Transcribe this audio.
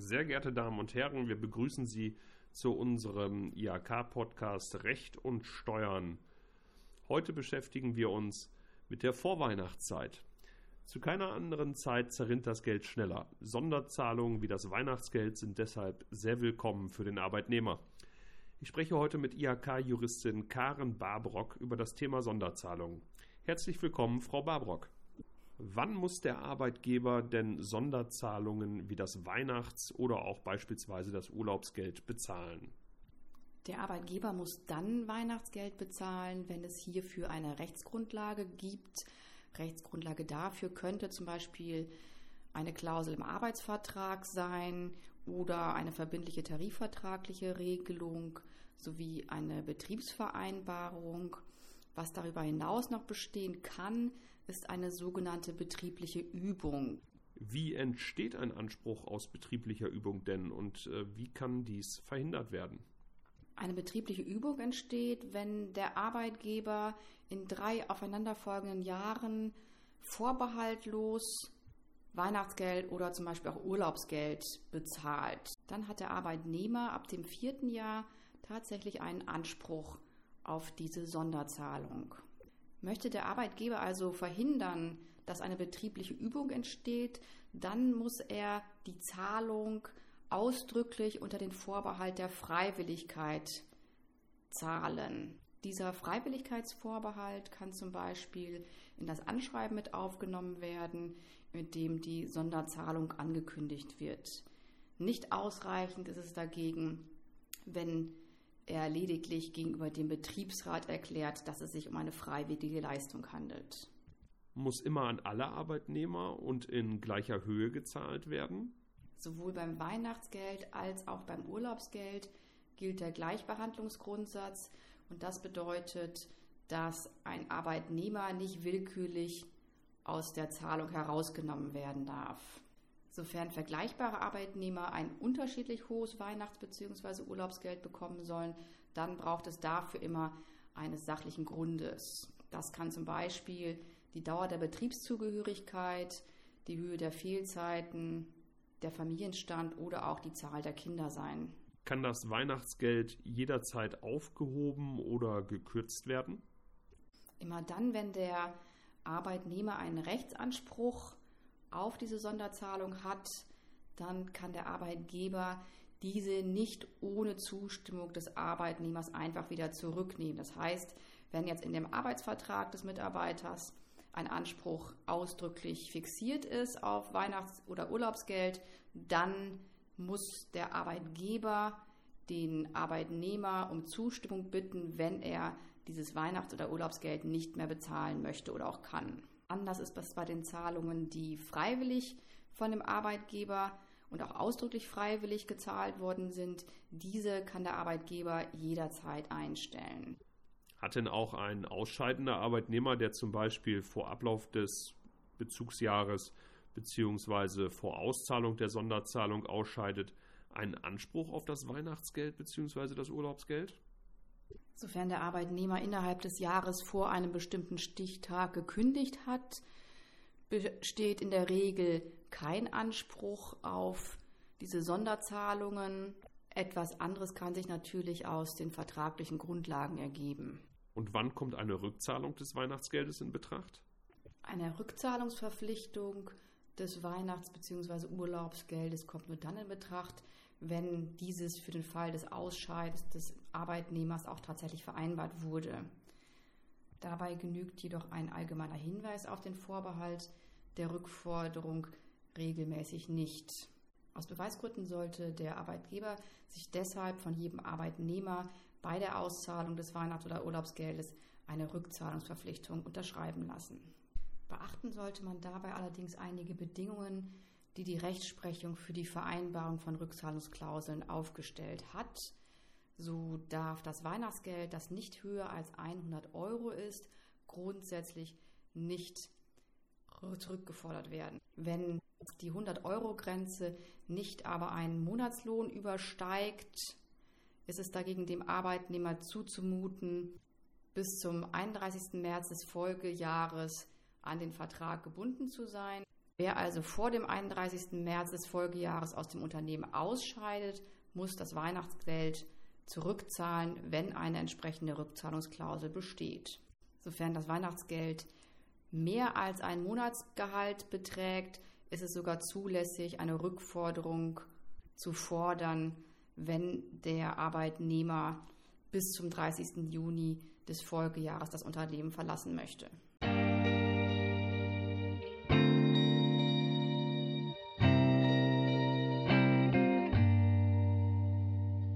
Sehr geehrte Damen und Herren, wir begrüßen Sie zu unserem IHK-Podcast Recht und Steuern. Heute beschäftigen wir uns mit der Vorweihnachtszeit. Zu keiner anderen Zeit zerrinnt das Geld schneller. Sonderzahlungen wie das Weihnachtsgeld sind deshalb sehr willkommen für den Arbeitnehmer. Ich spreche heute mit IHK-Juristin Karen Barbrock über das Thema Sonderzahlungen. Herzlich willkommen, Frau Barbrock. Wann muss der Arbeitgeber denn Sonderzahlungen wie das Weihnachts- oder auch beispielsweise das Urlaubsgeld bezahlen? Der Arbeitgeber muss dann Weihnachtsgeld bezahlen, wenn es hierfür eine Rechtsgrundlage gibt. Rechtsgrundlage dafür könnte zum Beispiel eine Klausel im Arbeitsvertrag sein oder eine verbindliche tarifvertragliche Regelung sowie eine Betriebsvereinbarung. Was darüber hinaus noch bestehen kann, ist eine sogenannte betriebliche Übung. Wie entsteht ein Anspruch aus betrieblicher Übung denn und äh, wie kann dies verhindert werden? Eine betriebliche Übung entsteht, wenn der Arbeitgeber in drei aufeinanderfolgenden Jahren vorbehaltlos Weihnachtsgeld oder zum Beispiel auch Urlaubsgeld bezahlt. Dann hat der Arbeitnehmer ab dem vierten Jahr tatsächlich einen Anspruch auf diese Sonderzahlung. Möchte der Arbeitgeber also verhindern, dass eine betriebliche Übung entsteht, dann muss er die Zahlung ausdrücklich unter den Vorbehalt der Freiwilligkeit zahlen. Dieser Freiwilligkeitsvorbehalt kann zum Beispiel in das Anschreiben mit aufgenommen werden, mit dem die Sonderzahlung angekündigt wird. Nicht ausreichend ist es dagegen, wenn er lediglich gegenüber dem Betriebsrat erklärt, dass es sich um eine freiwillige Leistung handelt. Muss immer an alle Arbeitnehmer und in gleicher Höhe gezahlt werden? Sowohl beim Weihnachtsgeld als auch beim Urlaubsgeld gilt der Gleichbehandlungsgrundsatz und das bedeutet, dass ein Arbeitnehmer nicht willkürlich aus der Zahlung herausgenommen werden darf. Sofern vergleichbare Arbeitnehmer ein unterschiedlich hohes Weihnachts- bzw. Urlaubsgeld bekommen sollen, dann braucht es dafür immer eines sachlichen Grundes. Das kann zum Beispiel die Dauer der Betriebszugehörigkeit, die Höhe der Fehlzeiten, der Familienstand oder auch die Zahl der Kinder sein. Kann das Weihnachtsgeld jederzeit aufgehoben oder gekürzt werden? Immer dann, wenn der Arbeitnehmer einen Rechtsanspruch auf diese Sonderzahlung hat, dann kann der Arbeitgeber diese nicht ohne Zustimmung des Arbeitnehmers einfach wieder zurücknehmen. Das heißt, wenn jetzt in dem Arbeitsvertrag des Mitarbeiters ein Anspruch ausdrücklich fixiert ist auf Weihnachts- oder Urlaubsgeld, dann muss der Arbeitgeber den Arbeitnehmer um Zustimmung bitten, wenn er dieses Weihnachts- oder Urlaubsgeld nicht mehr bezahlen möchte oder auch kann. Anders ist das bei den Zahlungen, die freiwillig von dem Arbeitgeber und auch ausdrücklich freiwillig gezahlt worden sind. Diese kann der Arbeitgeber jederzeit einstellen. Hat denn auch ein ausscheidender Arbeitnehmer, der zum Beispiel vor Ablauf des Bezugsjahres bzw. vor Auszahlung der Sonderzahlung ausscheidet, einen Anspruch auf das Weihnachtsgeld bzw. das Urlaubsgeld? Sofern der Arbeitnehmer innerhalb des Jahres vor einem bestimmten Stichtag gekündigt hat, besteht in der Regel kein Anspruch auf diese Sonderzahlungen. Etwas anderes kann sich natürlich aus den vertraglichen Grundlagen ergeben. Und wann kommt eine Rückzahlung des Weihnachtsgeldes in Betracht? Eine Rückzahlungsverpflichtung des Weihnachts- bzw. Urlaubsgeldes kommt nur dann in Betracht, wenn dieses für den Fall des Ausscheidens des Arbeitnehmers auch tatsächlich vereinbart wurde. Dabei genügt jedoch ein allgemeiner Hinweis auf den Vorbehalt der Rückforderung regelmäßig nicht. Aus Beweisgründen sollte der Arbeitgeber sich deshalb von jedem Arbeitnehmer bei der Auszahlung des Weihnachts- oder Urlaubsgeldes eine Rückzahlungsverpflichtung unterschreiben lassen. Beachten sollte man dabei allerdings einige Bedingungen, die die Rechtsprechung für die Vereinbarung von Rückzahlungsklauseln aufgestellt hat. So darf das Weihnachtsgeld, das nicht höher als 100 Euro ist, grundsätzlich nicht zurückgefordert werden. Wenn die 100-Euro-Grenze nicht aber einen Monatslohn übersteigt, ist es dagegen dem Arbeitnehmer zuzumuten, bis zum 31. März des Folgejahres an den Vertrag gebunden zu sein. Wer also vor dem 31. März des Folgejahres aus dem Unternehmen ausscheidet, muss das Weihnachtsgeld zurückzahlen, wenn eine entsprechende Rückzahlungsklausel besteht. Sofern das Weihnachtsgeld mehr als ein Monatsgehalt beträgt, ist es sogar zulässig, eine Rückforderung zu fordern, wenn der Arbeitnehmer bis zum 30. Juni des Folgejahres das Unternehmen verlassen möchte.